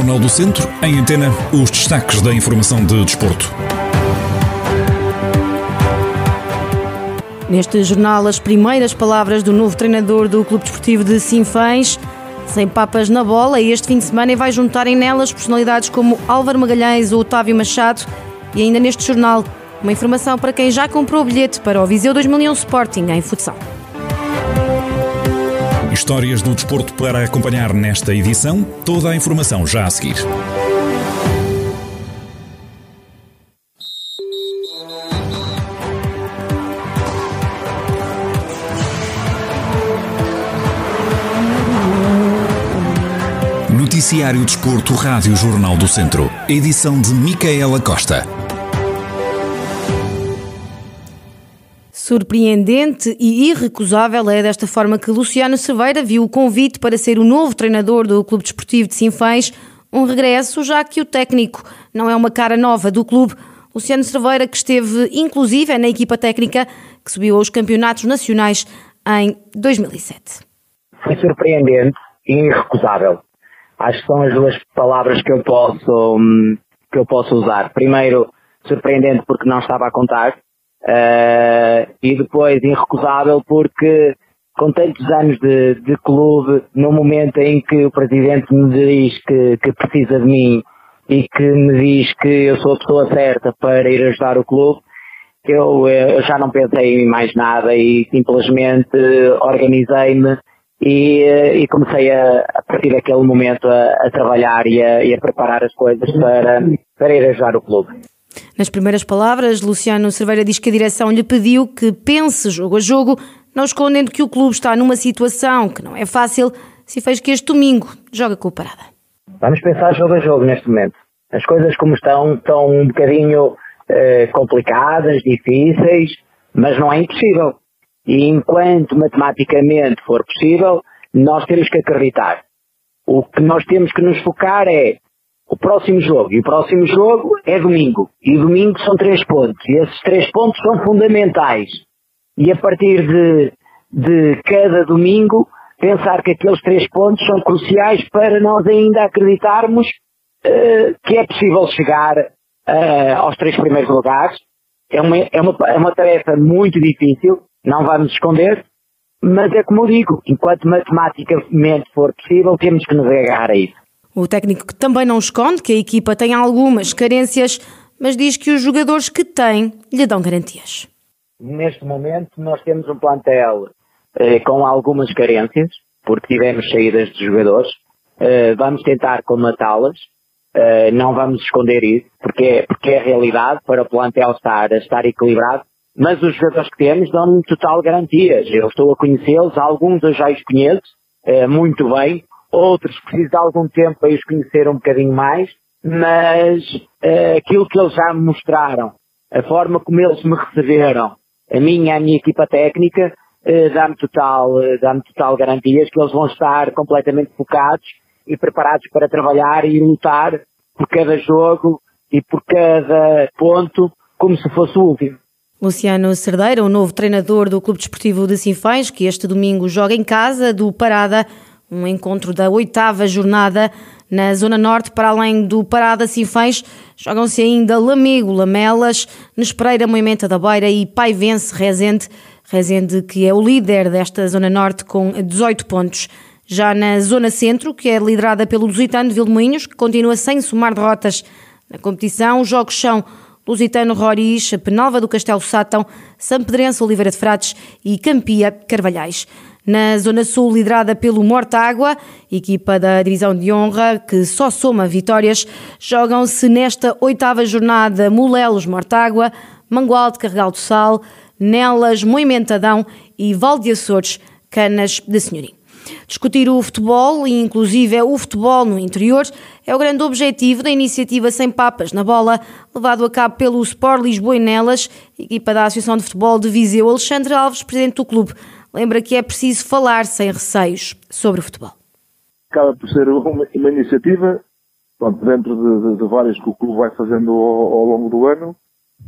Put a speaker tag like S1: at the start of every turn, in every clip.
S1: Jornal do Centro, em antena, os destaques da informação de desporto.
S2: Neste jornal, as primeiras palavras do novo treinador do Clube Desportivo de Sinfãs. Sem papas na bola, este fim de semana vai juntarem nelas personalidades como Álvaro Magalhães ou Otávio Machado. E ainda neste jornal, uma informação para quem já comprou o bilhete para o Viseu 2001 Sporting em futsal.
S1: Histórias do desporto para acompanhar nesta edição. Toda a informação já a seguir. Noticiário Desporto, Rádio Jornal do Centro. Edição de Micaela Costa.
S2: Surpreendente e irrecusável é desta forma que Luciano Cerveira viu o convite para ser o novo treinador do Clube Desportivo de Sinfãs, um regresso já que o técnico não é uma cara nova do clube. Luciano Cerveira que esteve inclusive na equipa técnica que subiu aos campeonatos nacionais em 2007.
S3: Foi surpreendente e irrecusável. Acho que são as duas palavras que eu posso, hum, que eu posso usar. Primeiro, surpreendente porque não estava a contar Uh, e depois irrecusável porque com tantos anos de, de, clube, no momento em que o presidente me diz que, que, precisa de mim e que me diz que eu sou a pessoa certa para ir ajudar o clube, eu, eh, eu já não pensei em mais nada e simplesmente organizei-me e, eh, e, comecei a, a partir daquele momento a, a trabalhar e a, e a, preparar as coisas para, para ir ajudar o clube.
S2: Nas primeiras palavras, Luciano Cerveira diz que a direção lhe pediu que pense jogo a jogo, não escondendo que o clube está numa situação que não é fácil, se fez que este domingo joga com o Parada.
S3: Vamos pensar jogo a jogo neste momento. As coisas como estão, estão um bocadinho eh, complicadas, difíceis, mas não é impossível. E enquanto matematicamente for possível, nós temos que acreditar. O que nós temos que nos focar é o próximo jogo. E o próximo jogo é domingo. E domingo são três pontos. E esses três pontos são fundamentais. E a partir de, de cada domingo, pensar que aqueles três pontos são cruciais para nós ainda acreditarmos uh, que é possível chegar uh, aos três primeiros lugares. É uma, é, uma, é uma tarefa muito difícil, não vamos esconder, mas é como eu digo, enquanto matematicamente for possível, temos que nos agarrar a isso.
S2: O técnico também não esconde que a equipa tem algumas carências, mas diz que os jogadores que tem lhe dão garantias.
S3: Neste momento nós temos um plantel eh, com algumas carências, porque tivemos saídas de jogadores. Eh, vamos tentar comatá-las, eh, não vamos esconder isso, porque é, porque é a realidade para o plantel estar, estar equilibrado. Mas os jogadores que temos dão-me total garantias. Eu estou a conhecê-los, alguns eu já os conheço eh, muito bem, outros precisam de algum tempo para os conhecer um bocadinho mais, mas uh, aquilo que eles já me mostraram, a forma como eles me receberam, a minha a minha equipa técnica, uh, dá-me total, uh, dá-me total garantias que eles vão estar completamente focados e preparados para trabalhar e lutar por cada jogo e por cada ponto como se fosse o último.
S2: Luciano Cerdeira, o novo treinador do Clube Desportivo de Sinfãs, que este domingo joga em casa do Parada um encontro da oitava jornada na Zona Norte, para além do Parada Sinfãs, jogam-se ainda Lamego, Lamelas, Nespereira, Moimenta da Beira e Paivense, Rezende. Rezende que é o líder desta Zona Norte com 18 pontos. Já na Zona Centro, que é liderada pelo Lusitano de Vilmoinhos, que continua sem somar derrotas na competição, os jogos são Lusitano Roriz, Penalva do Castelo Sátão, São Pedrense Oliveira de Frades e Campia Carvalhais. Na Zona Sul, liderada pelo Mortágua, equipa da Divisão de Honra, que só soma vitórias, jogam-se nesta oitava jornada Molelos Mortágua, Mangualde Carregal do Sal, Nelas Moimentadão e Valde Açores Canas de Senhorim. Discutir o futebol, e inclusive o futebol no interior, é o grande objetivo da iniciativa Sem Papas na Bola, levado a cabo pelo Sport Lisboa e Nelas, equipa da Associação de Futebol de Viseu, Alexandre Alves, presidente do clube lembra que é preciso falar sem receios sobre o futebol.
S4: Acaba por ser uma, uma iniciativa pronto, dentro de, de, de, várias que o clube vai fazendo ao, ao, longo do ano,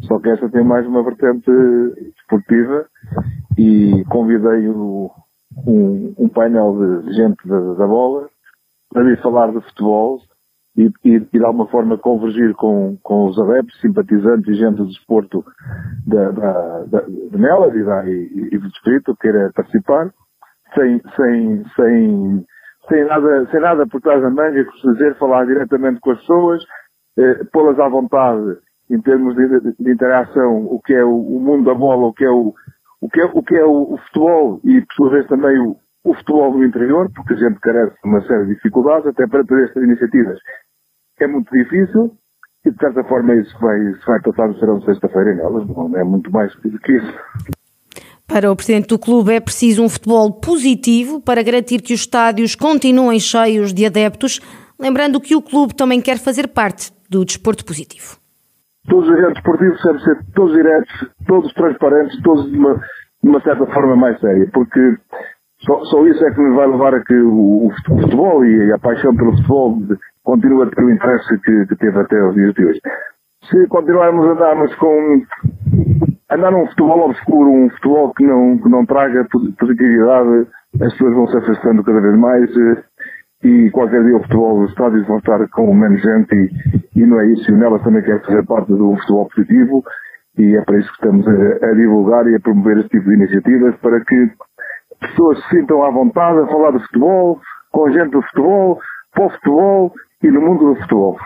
S4: só que esta tem mais uma vertente esportiva e convidei o, um, um, painel de gente da, da bola para vir falar de futebol e, e, e, de alguma forma convergir com, com os adeptos, simpatizantes e gente do desporto da, da, da, de Nelas e, da, e, e do distrito que queira participar, sem, sem, sem, sem, nada, sem nada por trás da manga, como dizer, falar diretamente com as pessoas, eh, pô-las à vontade em termos de, de, de, interação, o que é o, o, mundo da bola, o que é o, o que é, o, que é o, o futebol e, por sua vez, também o, o futebol do interior, porque a gente carece de uma série de dificuldades, até para ter estas iniciativas é muito difícil, e de certa forma isso vai, isso vai passar no serão de sexta-feira nelas, não é muito mais do que isso.
S2: Para o presidente do clube é preciso um futebol positivo para garantir que os estádios continuem cheios de adeptos, lembrando que o clube também quer fazer parte do desporto positivo.
S4: Todos os agentes esportivos devem ser todos diretos, todos transparentes, todos de uma, de uma certa forma mais séria, porque só, só, isso é que nos vai levar a que o, o futebol e a paixão pelo futebol continue a ter o interesse que, que teve até os dias de hoje. Se continuarmos a andarmos com andar num futebol obscuro, um futebol que não, que não traga positividade, as pessoas vão se afastando cada vez mais eh, e qualquer dia o futebol, os estádios vão estar com menos gente e, e não é isso. E o Nelas também quer fazer parte do futebol positivo e é para isso que estamos a, a divulgar e a promover este tipo de iniciativas para que pessoas se sintam à vontade a falar de futebol, com gente do futebol, para o futebol e no mundo do futebol.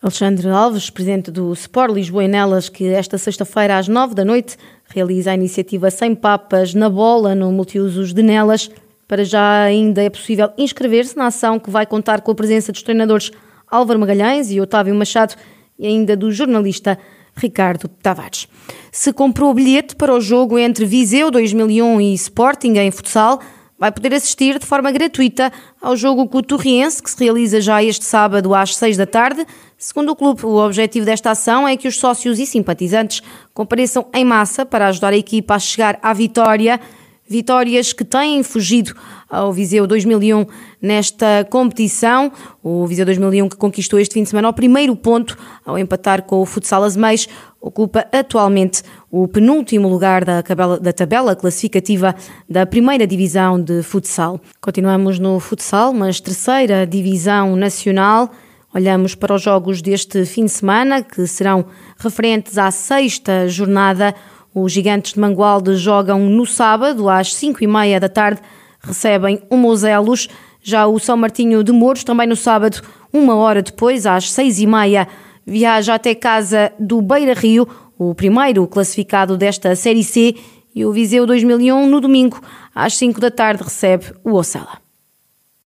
S2: Alexandre Alves, presidente do Sport Lisboa e Nelas, que esta sexta-feira às nove da noite realiza a iniciativa Sem Papas na Bola no Multiusos de Nelas. Para já ainda é possível inscrever-se na ação que vai contar com a presença dos treinadores Álvaro Magalhães e Otávio Machado e ainda do jornalista Ricardo Tavares. Se comprou o bilhete para o jogo entre Viseu 2001 e Sporting em futsal, vai poder assistir de forma gratuita ao jogo coturriense, que se realiza já este sábado às 6 da tarde. Segundo o clube, o objetivo desta ação é que os sócios e simpatizantes compareçam em massa para ajudar a equipa a chegar à vitória vitórias que têm fugido ao Viseu 2001 nesta competição. O Viseu 2001 que conquistou este fim de semana o primeiro ponto ao empatar com o Futsal Azemais, ocupa atualmente o penúltimo lugar da tabela, da tabela classificativa da primeira divisão de futsal. Continuamos no futsal, mas terceira divisão nacional. Olhamos para os jogos deste fim de semana, que serão referentes à sexta jornada. Os gigantes de Mangualde jogam no sábado, às 5 e meia da tarde, recebem o Moselos. Já o São Martinho de Mouros, também no sábado, uma hora depois, às 6 e meia, viaja até casa do Beira Rio, o primeiro classificado desta Série C, e o Viseu 2001, no domingo, às 5 da tarde, recebe o Ocela.